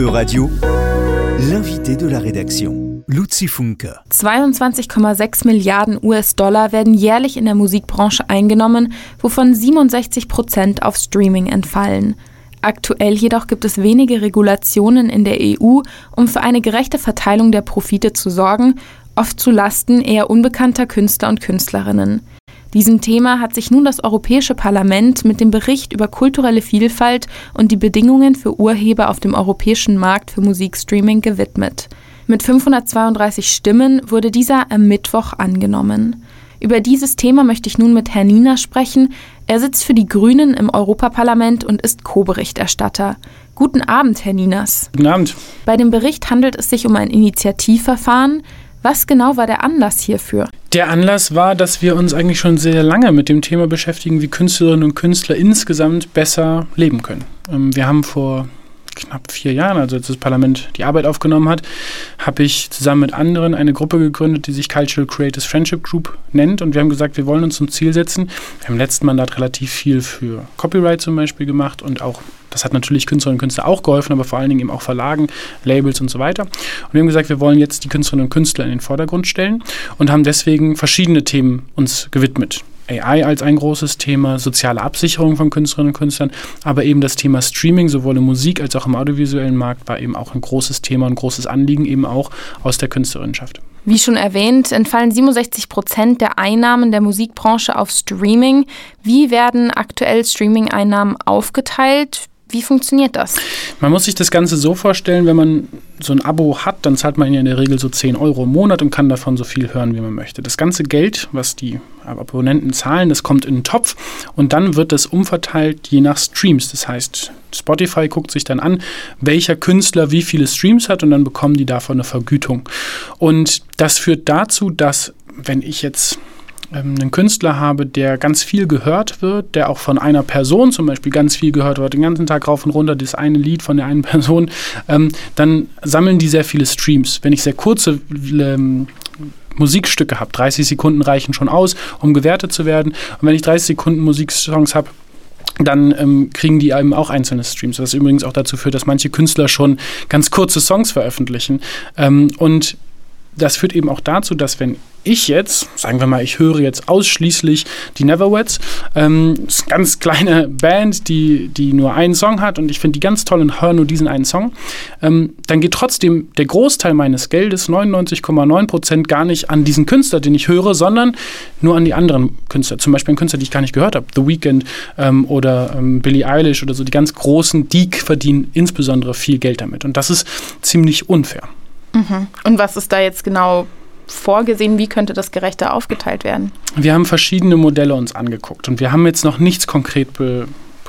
E-Radio, l'invité de la rédaction, Luzi Funke. 22,6 Milliarden US-Dollar werden jährlich in der Musikbranche eingenommen, wovon 67 Prozent auf Streaming entfallen. Aktuell jedoch gibt es wenige Regulationen in der EU, um für eine gerechte Verteilung der Profite zu sorgen, oft zu Lasten eher unbekannter Künstler und Künstlerinnen. Diesem Thema hat sich nun das Europäische Parlament mit dem Bericht über kulturelle Vielfalt und die Bedingungen für Urheber auf dem europäischen Markt für Musikstreaming gewidmet. Mit 532 Stimmen wurde dieser am Mittwoch angenommen. Über dieses Thema möchte ich nun mit Herrn Nina sprechen. Er sitzt für die Grünen im Europaparlament und ist Co-Berichterstatter. Guten Abend, Herr Ninas. Guten Abend. Bei dem Bericht handelt es sich um ein Initiativverfahren. Was genau war der Anlass hierfür? Der Anlass war, dass wir uns eigentlich schon sehr lange mit dem Thema beschäftigen, wie Künstlerinnen und Künstler insgesamt besser leben können. Ähm, wir haben vor knapp vier Jahren, also als das Parlament die Arbeit aufgenommen hat, habe ich zusammen mit anderen eine Gruppe gegründet, die sich Cultural Creators Friendship Group nennt. Und wir haben gesagt, wir wollen uns zum Ziel setzen. Wir haben im letzten Mandat relativ viel für Copyright zum Beispiel gemacht und auch das hat natürlich Künstlerinnen und Künstler auch geholfen, aber vor allen Dingen eben auch Verlagen, Labels und so weiter. Und wir haben gesagt, wir wollen jetzt die Künstlerinnen und Künstler in den Vordergrund stellen und haben deswegen verschiedene Themen uns gewidmet. AI als ein großes Thema, soziale Absicherung von Künstlerinnen und Künstlern, aber eben das Thema Streaming, sowohl im Musik- als auch im audiovisuellen Markt, war eben auch ein großes Thema, ein großes Anliegen eben auch aus der Künstlerinnenschaft. Wie schon erwähnt, entfallen 67 Prozent der Einnahmen der Musikbranche auf Streaming. Wie werden aktuell Streaming-Einnahmen aufgeteilt? Wie funktioniert das? Man muss sich das Ganze so vorstellen, wenn man so ein Abo hat, dann zahlt man ja in der Regel so 10 Euro im Monat und kann davon so viel hören, wie man möchte. Das ganze Geld, was die Abonnenten zahlen, das kommt in den Topf und dann wird das umverteilt je nach Streams. Das heißt, Spotify guckt sich dann an, welcher Künstler wie viele Streams hat und dann bekommen die davon eine Vergütung. Und das führt dazu, dass wenn ich jetzt einen Künstler habe, der ganz viel gehört wird, der auch von einer Person zum Beispiel ganz viel gehört wird, den ganzen Tag rauf und runter, das eine Lied von der einen Person, ähm, dann sammeln die sehr viele Streams. Wenn ich sehr kurze ähm, Musikstücke habe, 30 Sekunden reichen schon aus, um gewertet zu werden. Und wenn ich 30 Sekunden Musiksongs habe, dann ähm, kriegen die eben auch einzelne Streams, was übrigens auch dazu führt, dass manche Künstler schon ganz kurze Songs veröffentlichen. Ähm, und das führt eben auch dazu, dass wenn ich jetzt, sagen wir mal, ich höre jetzt ausschließlich die Neverwets, ähm, ist eine ganz kleine Band, die, die nur einen Song hat und ich finde die ganz toll und höre nur diesen einen Song, ähm, dann geht trotzdem der Großteil meines Geldes, 99,9 Prozent, gar nicht an diesen Künstler, den ich höre, sondern nur an die anderen Künstler. Zum Beispiel einen Künstler, die ich gar nicht gehört habe, The Weeknd ähm, oder ähm, Billie Eilish oder so, die ganz großen, die verdienen insbesondere viel Geld damit und das ist ziemlich unfair. Und was ist da jetzt genau vorgesehen? Wie könnte das gerechter aufgeteilt werden? Wir haben verschiedene Modelle uns angeguckt und wir haben jetzt noch nichts konkret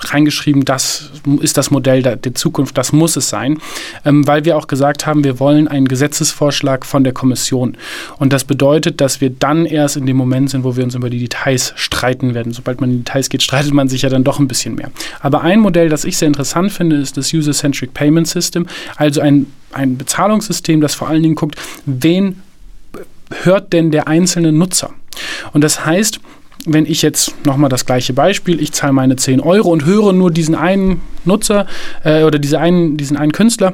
reingeschrieben, das ist das Modell der, der Zukunft, das muss es sein, ähm, weil wir auch gesagt haben, wir wollen einen Gesetzesvorschlag von der Kommission. Und das bedeutet, dass wir dann erst in dem Moment sind, wo wir uns über die Details streiten werden. Sobald man in die Details geht, streitet man sich ja dann doch ein bisschen mehr. Aber ein Modell, das ich sehr interessant finde, ist das User-Centric Payment System, also ein, ein Bezahlungssystem, das vor allen Dingen guckt, wen hört denn der einzelne Nutzer? Und das heißt, wenn ich jetzt nochmal das gleiche Beispiel, ich zahle meine 10 Euro und höre nur diesen einen Nutzer äh, oder diese einen, diesen einen Künstler,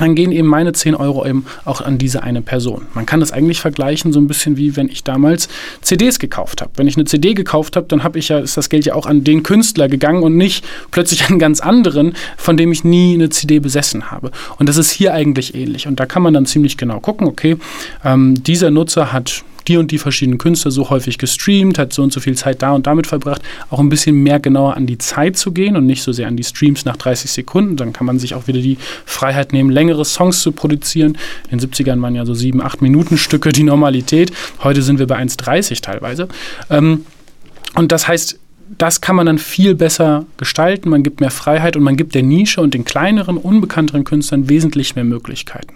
dann gehen eben meine 10 Euro eben auch an diese eine Person. Man kann das eigentlich vergleichen so ein bisschen wie wenn ich damals CDs gekauft habe. Wenn ich eine CD gekauft habe, dann habe ich ja, ist das Geld ja auch an den Künstler gegangen und nicht plötzlich an ganz anderen, von dem ich nie eine CD besessen habe. Und das ist hier eigentlich ähnlich. Und da kann man dann ziemlich genau gucken, okay, ähm, dieser Nutzer hat die und die verschiedenen Künstler so häufig gestreamt, hat so und so viel Zeit da und damit verbracht, auch ein bisschen mehr genauer an die Zeit zu gehen und nicht so sehr an die Streams nach 30 Sekunden. Dann kann man sich auch wieder die Freiheit nehmen, längere Songs zu produzieren. In den 70ern waren ja so sieben, acht Minuten Stücke die Normalität. Heute sind wir bei 1,30 teilweise. Ähm, und das heißt, das kann man dann viel besser gestalten. Man gibt mehr Freiheit und man gibt der Nische und den kleineren, unbekannteren Künstlern wesentlich mehr Möglichkeiten.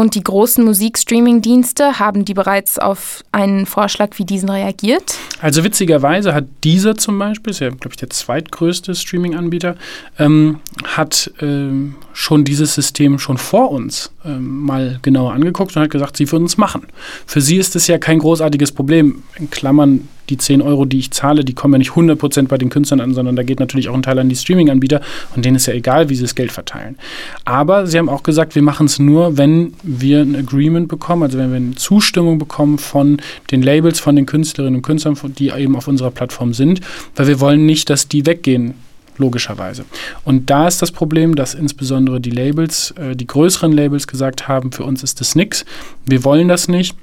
Und die großen Musikstreaming-Dienste, haben die bereits auf einen Vorschlag wie diesen reagiert? Also witzigerweise hat dieser zum Beispiel, ist ja, glaube ich, der zweitgrößte Streaming-Anbieter, ähm, hat ähm, schon dieses System schon vor uns ähm, mal genauer angeguckt und hat gesagt, sie würden es machen. Für sie ist es ja kein großartiges Problem. In Klammern, die 10 Euro, die ich zahle, die kommen ja nicht 100% bei den Künstlern an, sondern da geht natürlich auch ein Teil an die Streaming-Anbieter und denen ist ja egal, wie sie das Geld verteilen. Aber sie haben auch gesagt, wir machen es nur, wenn wir ein Agreement bekommen, also wenn wir eine Zustimmung bekommen von den Labels, von den Künstlerinnen und Künstlern, die eben auf unserer Plattform sind, weil wir wollen nicht, dass die weggehen logischerweise. Und da ist das Problem, dass insbesondere die Labels, äh, die größeren Labels gesagt haben, für uns ist das nichts, wir wollen das nicht.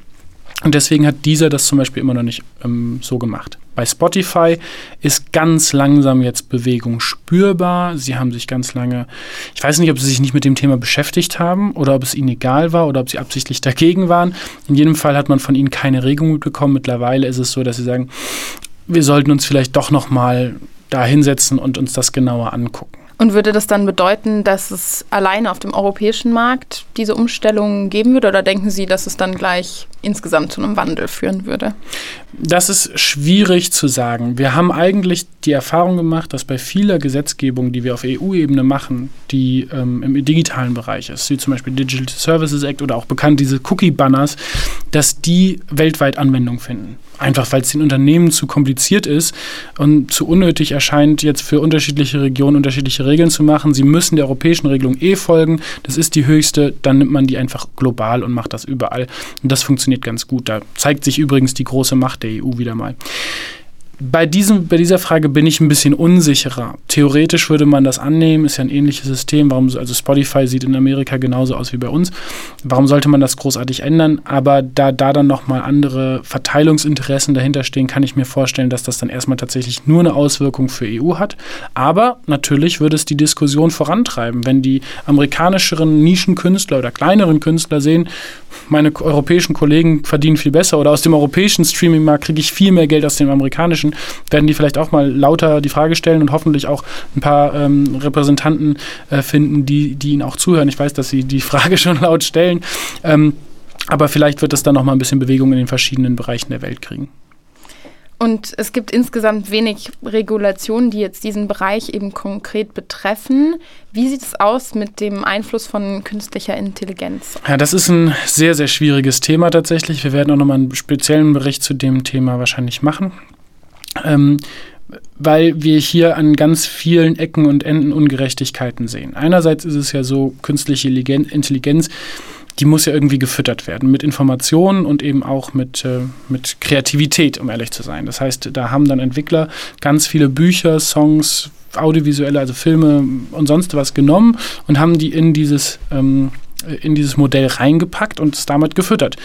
Und deswegen hat dieser das zum Beispiel immer noch nicht ähm, so gemacht. Bei Spotify ist ganz langsam jetzt Bewegung spürbar. Sie haben sich ganz lange, ich weiß nicht, ob sie sich nicht mit dem Thema beschäftigt haben oder ob es ihnen egal war oder ob sie absichtlich dagegen waren. In jedem Fall hat man von ihnen keine Regung mitbekommen. Mittlerweile ist es so, dass sie sagen, wir sollten uns vielleicht doch noch mal da hinsetzen und uns das genauer angucken. Und würde das dann bedeuten, dass es alleine auf dem europäischen Markt diese Umstellung geben würde? Oder denken Sie, dass es dann gleich insgesamt zu einem Wandel führen würde? Das ist schwierig zu sagen. Wir haben eigentlich die Erfahrung gemacht, dass bei vieler Gesetzgebung, die wir auf EU-Ebene machen, die ähm, im digitalen Bereich ist, wie zum Beispiel Digital Services Act oder auch bekannt diese Cookie-Banners, dass die weltweit Anwendung finden. Einfach weil es den Unternehmen zu kompliziert ist und zu unnötig erscheint, jetzt für unterschiedliche Regionen unterschiedliche Regeln zu machen. Sie müssen der europäischen Regelung eh folgen. Das ist die höchste. Dann nimmt man die einfach global und macht das überall. Und das funktioniert ganz gut. Da zeigt sich übrigens die große Macht der EU wieder mal. Bei, diesem, bei dieser Frage bin ich ein bisschen unsicherer. Theoretisch würde man das annehmen, ist ja ein ähnliches System. Warum, also Spotify sieht in Amerika genauso aus wie bei uns. Warum sollte man das großartig ändern? Aber da, da dann nochmal andere Verteilungsinteressen dahinter stehen, kann ich mir vorstellen, dass das dann erstmal tatsächlich nur eine Auswirkung für EU hat. Aber natürlich würde es die Diskussion vorantreiben, wenn die amerikanischeren Nischenkünstler oder kleineren Künstler sehen, meine europäischen Kollegen verdienen viel besser oder aus dem europäischen Streaming-Markt kriege ich viel mehr Geld als dem amerikanischen, werden die vielleicht auch mal lauter die Frage stellen und hoffentlich auch ein paar ähm, Repräsentanten äh, finden, die, die ihnen auch zuhören. Ich weiß, dass sie die Frage schon laut stellen, ähm, aber vielleicht wird es dann noch mal ein bisschen Bewegung in den verschiedenen Bereichen der Welt kriegen. Und es gibt insgesamt wenig Regulationen, die jetzt diesen Bereich eben konkret betreffen. Wie sieht es aus mit dem Einfluss von künstlicher Intelligenz? Ja, das ist ein sehr, sehr schwieriges Thema tatsächlich. Wir werden auch nochmal einen speziellen Bericht zu dem Thema wahrscheinlich machen. Ähm, weil wir hier an ganz vielen Ecken und Enden Ungerechtigkeiten sehen. Einerseits ist es ja so, künstliche Intelligenz die muss ja irgendwie gefüttert werden mit Informationen und eben auch mit, äh, mit Kreativität, um ehrlich zu sein. Das heißt, da haben dann Entwickler ganz viele Bücher, Songs, audiovisuelle, also Filme und sonst was genommen und haben die in dieses, ähm, in dieses Modell reingepackt und es damit gefüttert.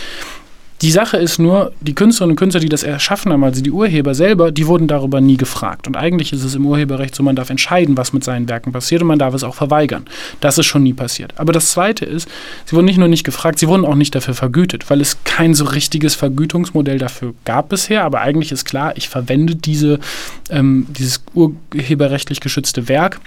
Die Sache ist nur, die Künstlerinnen und Künstler, die das erschaffen haben, also die Urheber selber, die wurden darüber nie gefragt. Und eigentlich ist es im Urheberrecht so, man darf entscheiden, was mit seinen Werken passiert und man darf es auch verweigern. Das ist schon nie passiert. Aber das Zweite ist, sie wurden nicht nur nicht gefragt, sie wurden auch nicht dafür vergütet, weil es kein so richtiges Vergütungsmodell dafür gab bisher. Aber eigentlich ist klar, ich verwende diese, ähm, dieses urheberrechtlich geschützte Werk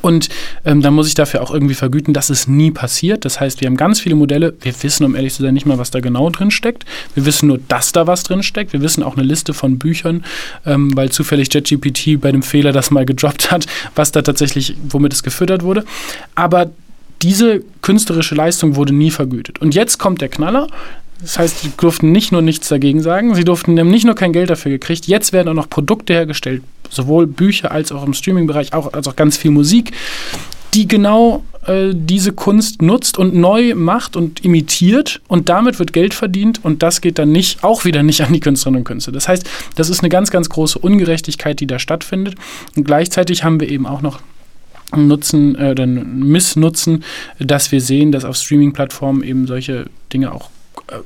und ähm, dann muss ich dafür auch irgendwie vergüten, dass es nie passiert. Das heißt, wir haben ganz viele Modelle. Wir wissen, um ehrlich zu sein, nicht mal, was da genau drin steckt. Wir wissen nur, dass da was drin steckt. Wir wissen auch eine Liste von Büchern, ähm, weil zufällig JetGPT bei dem Fehler das mal gedroppt hat, was da tatsächlich, womit es gefüttert wurde. Aber diese künstlerische Leistung wurde nie vergütet. Und jetzt kommt der Knaller. Das heißt, sie durften nicht nur nichts dagegen sagen, sie durften nicht nur kein Geld dafür gekriegt, jetzt werden auch noch Produkte hergestellt, sowohl Bücher als auch im Streaming-Bereich, auch, als auch ganz viel Musik, die genau äh, diese Kunst nutzt und neu macht und imitiert und damit wird Geld verdient und das geht dann nicht, auch wieder nicht an die Künstlerinnen und Künstler. Das heißt, das ist eine ganz, ganz große Ungerechtigkeit, die da stattfindet und gleichzeitig haben wir eben auch noch Nutzen äh, oder Missnutzen, dass wir sehen, dass auf Streaming-Plattformen eben solche Dinge auch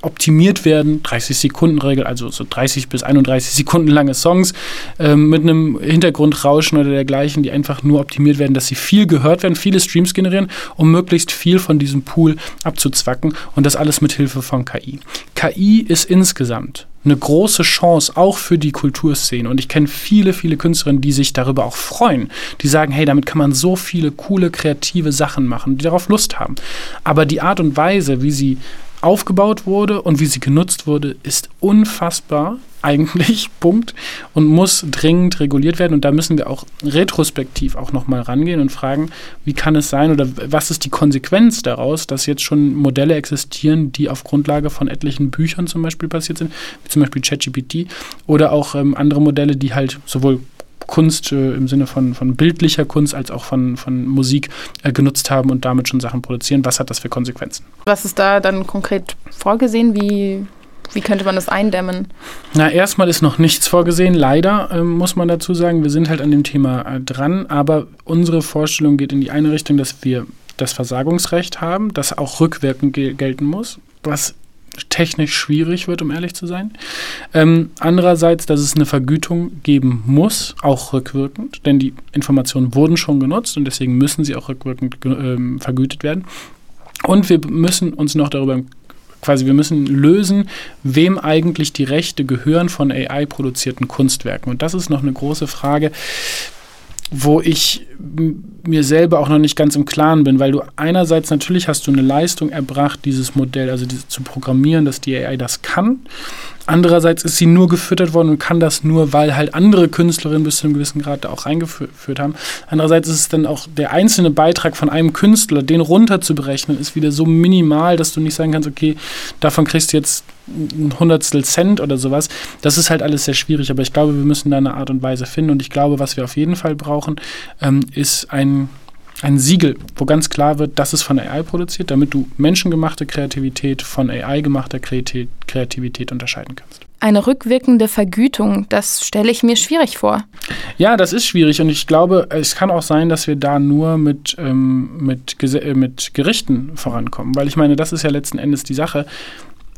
optimiert werden. 30-Sekunden-Regel, also so 30 bis 31 Sekunden lange Songs ähm, mit einem Hintergrundrauschen oder dergleichen, die einfach nur optimiert werden, dass sie viel gehört werden, viele Streams generieren, um möglichst viel von diesem Pool abzuzwacken und das alles mit Hilfe von KI. KI ist insgesamt eine große Chance auch für die Kulturszene. Und ich kenne viele, viele Künstlerinnen, die sich darüber auch freuen. Die sagen, hey, damit kann man so viele coole, kreative Sachen machen, die darauf Lust haben. Aber die Art und Weise, wie sie aufgebaut wurde und wie sie genutzt wurde, ist unfassbar eigentlich, Punkt, und muss dringend reguliert werden. Und da müssen wir auch retrospektiv auch nochmal rangehen und fragen, wie kann es sein oder was ist die Konsequenz daraus, dass jetzt schon Modelle existieren, die auf Grundlage von etlichen Büchern zum Beispiel passiert sind, wie zum Beispiel ChatGPT oder auch ähm, andere Modelle, die halt sowohl Kunst äh, im Sinne von, von bildlicher Kunst als auch von, von Musik äh, genutzt haben und damit schon Sachen produzieren. Was hat das für Konsequenzen? Was ist da dann konkret vorgesehen? Wie, wie könnte man das eindämmen? Na, erstmal ist noch nichts vorgesehen. Leider äh, muss man dazu sagen, wir sind halt an dem Thema äh, dran, aber unsere Vorstellung geht in die eine Richtung, dass wir das Versagungsrecht haben, das auch rückwirkend gel gelten muss, was technisch schwierig wird, um ehrlich zu sein. Ähm, andererseits, dass es eine Vergütung geben muss, auch rückwirkend, denn die Informationen wurden schon genutzt und deswegen müssen sie auch rückwirkend ähm, vergütet werden. Und wir müssen uns noch darüber quasi, wir müssen lösen, wem eigentlich die Rechte gehören von AI-produzierten Kunstwerken. Und das ist noch eine große Frage, wo ich mir selber auch noch nicht ganz im Klaren bin, weil du einerseits natürlich hast du eine Leistung erbracht, dieses Modell, also diese, zu programmieren, dass die AI das kann. Andererseits ist sie nur gefüttert worden und kann das nur, weil halt andere Künstlerinnen bis zu einem gewissen Grad da auch reingeführt haben. Andererseits ist es dann auch der einzelne Beitrag von einem Künstler, den runterzuberechnen, ist wieder so minimal, dass du nicht sagen kannst, okay, davon kriegst du jetzt ein Hundertstel Cent oder sowas. Das ist halt alles sehr schwierig, aber ich glaube, wir müssen da eine Art und Weise finden und ich glaube, was wir auf jeden Fall brauchen, ähm, ist ein ein Siegel, wo ganz klar wird, das ist von AI produziert, damit du menschengemachte Kreativität von AI gemachter Kreativität unterscheiden kannst. Eine rückwirkende Vergütung, das stelle ich mir schwierig vor. Ja, das ist schwierig und ich glaube, es kann auch sein, dass wir da nur mit, ähm, mit, mit Gerichten vorankommen, weil ich meine, das ist ja letzten Endes die Sache.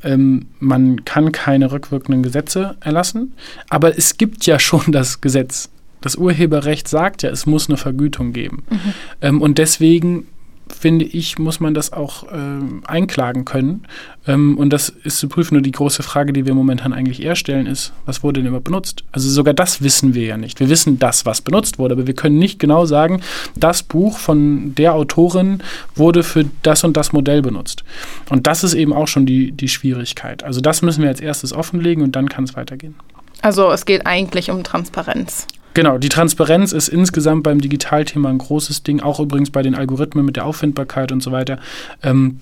Ähm, man kann keine rückwirkenden Gesetze erlassen, aber es gibt ja schon das Gesetz das Urheberrecht sagt ja, es muss eine Vergütung geben. Mhm. Ähm, und deswegen finde ich, muss man das auch ähm, einklagen können. Ähm, und das ist zu prüfen. Nur die große Frage, die wir momentan eigentlich eher stellen, ist, was wurde denn immer benutzt? Also sogar das wissen wir ja nicht. Wir wissen das, was benutzt wurde, aber wir können nicht genau sagen, das Buch von der Autorin wurde für das und das Modell benutzt. Und das ist eben auch schon die, die Schwierigkeit. Also das müssen wir als erstes offenlegen und dann kann es weitergehen. Also es geht eigentlich um Transparenz. Genau, die Transparenz ist insgesamt beim Digitalthema ein großes Ding, auch übrigens bei den Algorithmen mit der Auffindbarkeit und so weiter. Ähm,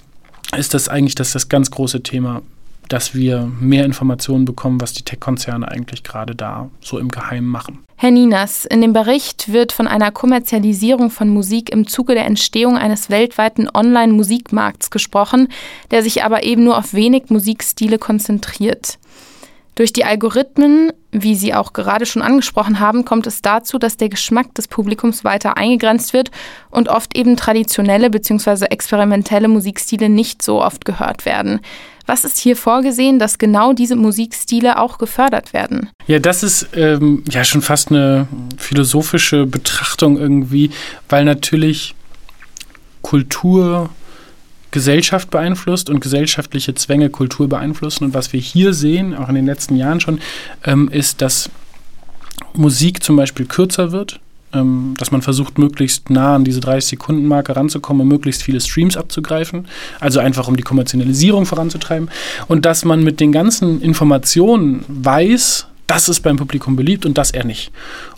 ist das eigentlich das, das ganz große Thema, dass wir mehr Informationen bekommen, was die Tech-Konzerne eigentlich gerade da so im Geheimen machen. Herr Ninas, in dem Bericht wird von einer Kommerzialisierung von Musik im Zuge der Entstehung eines weltweiten Online-Musikmarkts gesprochen, der sich aber eben nur auf wenig Musikstile konzentriert. Durch die Algorithmen, wie Sie auch gerade schon angesprochen haben, kommt es dazu, dass der Geschmack des Publikums weiter eingegrenzt wird und oft eben traditionelle bzw. experimentelle Musikstile nicht so oft gehört werden. Was ist hier vorgesehen, dass genau diese Musikstile auch gefördert werden? Ja, das ist ähm, ja schon fast eine philosophische Betrachtung irgendwie, weil natürlich Kultur Gesellschaft beeinflusst und gesellschaftliche Zwänge Kultur beeinflussen. Und was wir hier sehen, auch in den letzten Jahren schon, ähm, ist, dass Musik zum Beispiel kürzer wird, ähm, dass man versucht, möglichst nah an diese 30-Sekunden-Marke ranzukommen und möglichst viele Streams abzugreifen, also einfach um die Kommerzialisierung voranzutreiben. Und dass man mit den ganzen Informationen weiß, das ist beim Publikum beliebt und das eher nicht.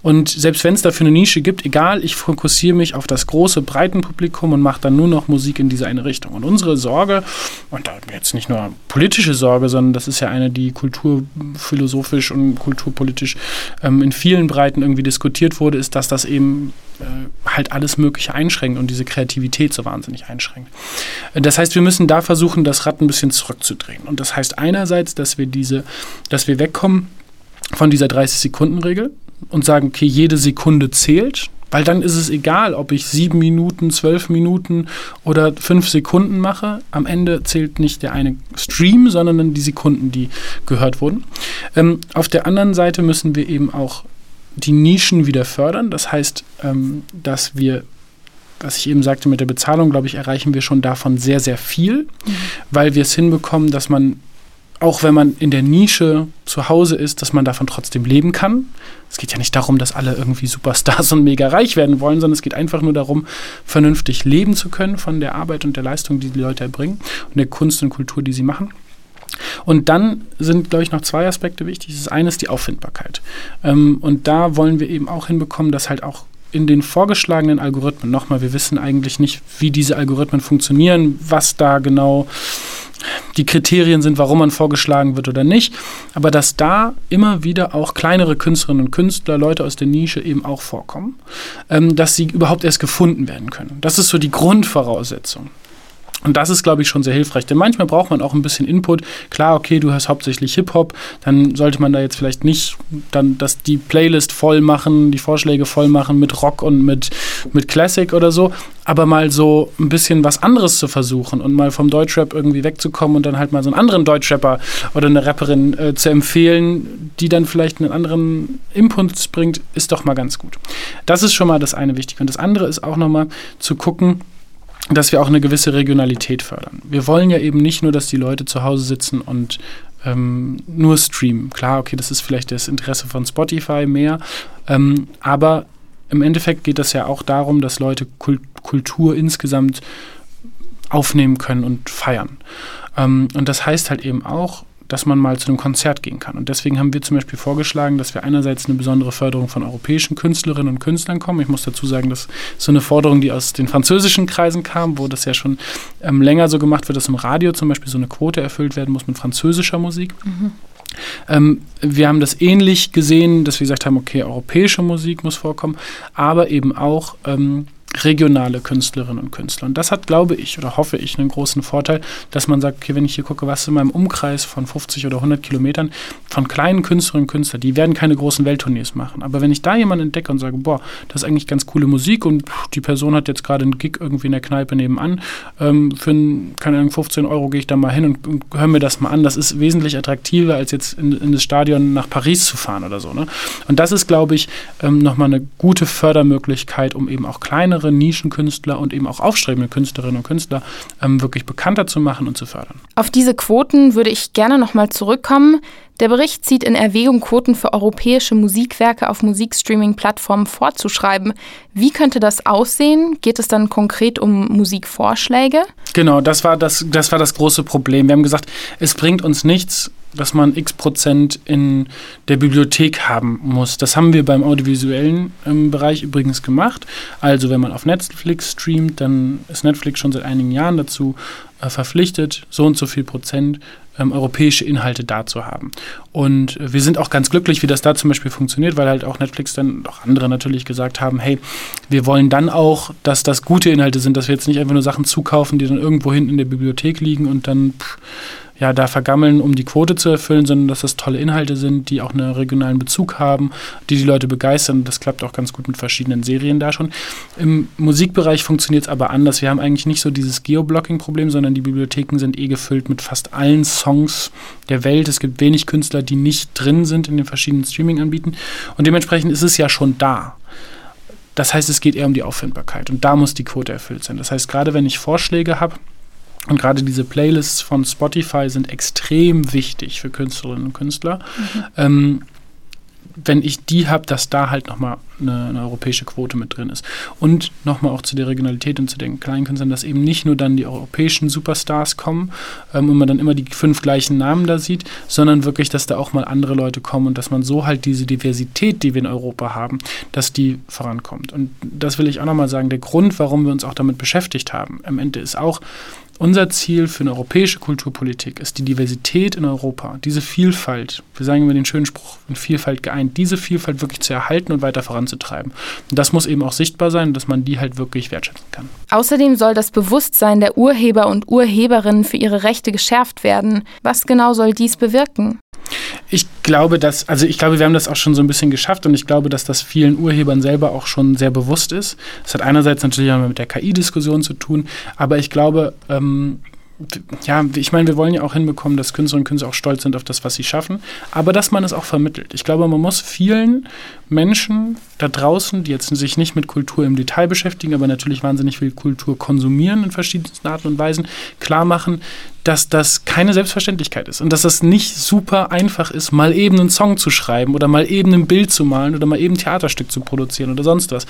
Und selbst wenn es dafür eine Nische gibt, egal, ich fokussiere mich auf das große, breiten Publikum und mache dann nur noch Musik in diese eine Richtung. Und unsere Sorge, und jetzt nicht nur politische Sorge, sondern das ist ja eine, die kulturphilosophisch und kulturpolitisch ähm, in vielen Breiten irgendwie diskutiert wurde, ist, dass das eben äh, halt alles Mögliche einschränkt und diese Kreativität so wahnsinnig einschränkt. Das heißt, wir müssen da versuchen, das Rad ein bisschen zurückzudrehen. Und das heißt einerseits, dass wir diese, dass wir wegkommen von dieser 30-Sekunden-Regel und sagen, okay, jede Sekunde zählt, weil dann ist es egal, ob ich sieben Minuten, zwölf Minuten oder fünf Sekunden mache. Am Ende zählt nicht der eine Stream, sondern die Sekunden, die gehört wurden. Ähm, auf der anderen Seite müssen wir eben auch die Nischen wieder fördern. Das heißt, ähm, dass wir was ich eben sagte mit der Bezahlung, glaube ich, erreichen wir schon davon sehr, sehr viel, mhm. weil wir es hinbekommen, dass man auch wenn man in der Nische zu Hause ist, dass man davon trotzdem leben kann. Es geht ja nicht darum, dass alle irgendwie Superstars und mega reich werden wollen, sondern es geht einfach nur darum, vernünftig leben zu können von der Arbeit und der Leistung, die die Leute erbringen und der Kunst und Kultur, die sie machen. Und dann sind, glaube ich, noch zwei Aspekte wichtig. Das eine ist die Auffindbarkeit. Ähm, und da wollen wir eben auch hinbekommen, dass halt auch in den vorgeschlagenen Algorithmen, nochmal, wir wissen eigentlich nicht, wie diese Algorithmen funktionieren, was da genau die Kriterien sind, warum man vorgeschlagen wird oder nicht, aber dass da immer wieder auch kleinere Künstlerinnen und Künstler, Leute aus der Nische eben auch vorkommen, ähm, dass sie überhaupt erst gefunden werden können. Das ist so die Grundvoraussetzung. Und das ist, glaube ich, schon sehr hilfreich. Denn manchmal braucht man auch ein bisschen Input. Klar, okay, du hörst hauptsächlich Hip-Hop, dann sollte man da jetzt vielleicht nicht dann das, die Playlist voll machen, die Vorschläge voll machen mit Rock und mit, mit Classic oder so. Aber mal so ein bisschen was anderes zu versuchen und mal vom Deutschrap irgendwie wegzukommen und dann halt mal so einen anderen Deutschrapper oder eine Rapperin äh, zu empfehlen, die dann vielleicht einen anderen Impuls bringt, ist doch mal ganz gut. Das ist schon mal das eine Wichtige. Und das andere ist auch nochmal zu gucken, dass wir auch eine gewisse Regionalität fördern. Wir wollen ja eben nicht nur, dass die Leute zu Hause sitzen und ähm, nur streamen. Klar, okay, das ist vielleicht das Interesse von Spotify mehr, ähm, aber im Endeffekt geht es ja auch darum, dass Leute Kult Kultur insgesamt aufnehmen können und feiern. Ähm, und das heißt halt eben auch, dass man mal zu einem Konzert gehen kann. Und deswegen haben wir zum Beispiel vorgeschlagen, dass wir einerseits eine besondere Förderung von europäischen Künstlerinnen und Künstlern kommen. Ich muss dazu sagen, dass so eine Forderung, die aus den französischen Kreisen kam, wo das ja schon ähm, länger so gemacht wird, dass im Radio zum Beispiel so eine Quote erfüllt werden muss mit französischer Musik. Mhm. Ähm, wir haben das ähnlich gesehen, dass wir gesagt haben, okay, europäische Musik muss vorkommen, aber eben auch ähm, regionale Künstlerinnen und Künstler. Und das hat, glaube ich, oder hoffe ich, einen großen Vorteil, dass man sagt, okay, wenn ich hier gucke, was in meinem Umkreis von 50 oder 100 Kilometern von kleinen Künstlerinnen und Künstlern, die werden keine großen Welttournees machen. Aber wenn ich da jemanden entdecke und sage, boah, das ist eigentlich ganz coole Musik und die Person hat jetzt gerade einen Gig irgendwie in der Kneipe nebenan, ähm, für ein, keine Ahnung, 15 Euro gehe ich da mal hin und, und höre mir das mal an. Das ist wesentlich attraktiver, als jetzt in, in das Stadion nach Paris zu fahren oder so. Ne? Und das ist, glaube ich, ähm, nochmal eine gute Fördermöglichkeit, um eben auch kleinere kleinere Nischenkünstler und eben auch aufstrebende Künstlerinnen und Künstler ähm, wirklich bekannter zu machen und zu fördern. Auf diese Quoten würde ich gerne nochmal zurückkommen. Der Bericht zieht in Erwägung, Quoten für europäische Musikwerke auf Musikstreaming-Plattformen vorzuschreiben. Wie könnte das aussehen? Geht es dann konkret um Musikvorschläge? Genau, das war das, das war das große Problem. Wir haben gesagt, es bringt uns nichts, dass man x Prozent in der Bibliothek haben muss. Das haben wir beim audiovisuellen ähm, Bereich übrigens gemacht. Also wenn man auf Netflix streamt, dann ist Netflix schon seit einigen Jahren dazu äh, verpflichtet, so und so viel Prozent ähm, europäische Inhalte da zu haben. Und wir sind auch ganz glücklich, wie das da zum Beispiel funktioniert, weil halt auch Netflix dann, auch andere natürlich gesagt haben, hey, wir wollen dann auch, dass das gute Inhalte sind, dass wir jetzt nicht einfach nur Sachen zukaufen, die dann irgendwo hinten in der Bibliothek liegen und dann pff, ja, da vergammeln, um die Quote zu erfüllen, sondern dass das tolle Inhalte sind, die auch einen regionalen Bezug haben, die die Leute begeistern. Das klappt auch ganz gut mit verschiedenen Serien da schon. Im Musikbereich funktioniert es aber anders. Wir haben eigentlich nicht so dieses Geoblocking-Problem, sondern die Bibliotheken sind eh gefüllt mit fast allen Songs der Welt. Es gibt wenig Künstler, die nicht drin sind in den verschiedenen Streaming-Anbieten. Und dementsprechend ist es ja schon da. Das heißt, es geht eher um die Auffindbarkeit. Und da muss die Quote erfüllt sein. Das heißt, gerade wenn ich Vorschläge habe, und gerade diese Playlists von Spotify sind extrem wichtig für Künstlerinnen und Künstler. Mhm. Ähm, wenn ich die habe, dass da halt nochmal eine, eine europäische Quote mit drin ist. Und nochmal auch zu der Regionalität und zu den kleinen Künstlern, dass eben nicht nur dann die europäischen Superstars kommen ähm, und man dann immer die fünf gleichen Namen da sieht, sondern wirklich, dass da auch mal andere Leute kommen und dass man so halt diese Diversität, die wir in Europa haben, dass die vorankommt. Und das will ich auch nochmal sagen, der Grund, warum wir uns auch damit beschäftigt haben, am Ende ist auch, unser Ziel für eine europäische Kulturpolitik ist die Diversität in Europa, diese Vielfalt, wir sagen immer den schönen Spruch, in Vielfalt geeint, diese Vielfalt wirklich zu erhalten und weiter voranzutreiben. Und das muss eben auch sichtbar sein, dass man die halt wirklich wertschätzen kann. Außerdem soll das Bewusstsein der Urheber und Urheberinnen für ihre Rechte geschärft werden. Was genau soll dies bewirken? Ich glaube, dass, also ich glaube, wir haben das auch schon so ein bisschen geschafft und ich glaube, dass das vielen Urhebern selber auch schon sehr bewusst ist. Das hat einerseits natürlich auch mit der KI-Diskussion zu tun, aber ich glaube, ähm, ja, ich meine, wir wollen ja auch hinbekommen, dass Künstlerinnen und Künstler auch stolz sind auf das, was sie schaffen, aber dass man es auch vermittelt. Ich glaube, man muss vielen Menschen da draußen, die jetzt sich nicht mit Kultur im Detail beschäftigen, aber natürlich wahnsinnig viel Kultur konsumieren in verschiedensten Arten und Weisen, klar machen, dass das keine Selbstverständlichkeit ist und dass das nicht super einfach ist, mal eben einen Song zu schreiben oder mal eben ein Bild zu malen oder mal eben ein Theaterstück zu produzieren oder sonst was.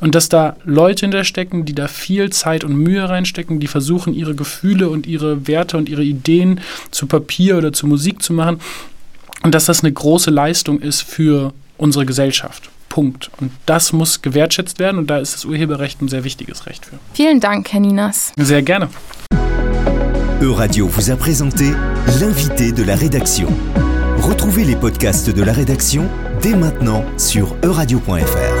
Und dass da Leute hinter stecken, die da viel Zeit und Mühe reinstecken, die versuchen, ihre Gefühle und ihre Werte und ihre Ideen zu Papier oder zu Musik zu machen und dass das eine große Leistung ist für unsere Gesellschaft. Punkt. Und das muss gewertschätzt werden und da ist das Urheberrecht ein sehr wichtiges Recht für. Vielen Dank, Herr Ninas. Sehr gerne. Euradio vous a présenté l'invité de la rédaction. Retrouvez les podcasts de la rédaction dès maintenant sur euradio.fr.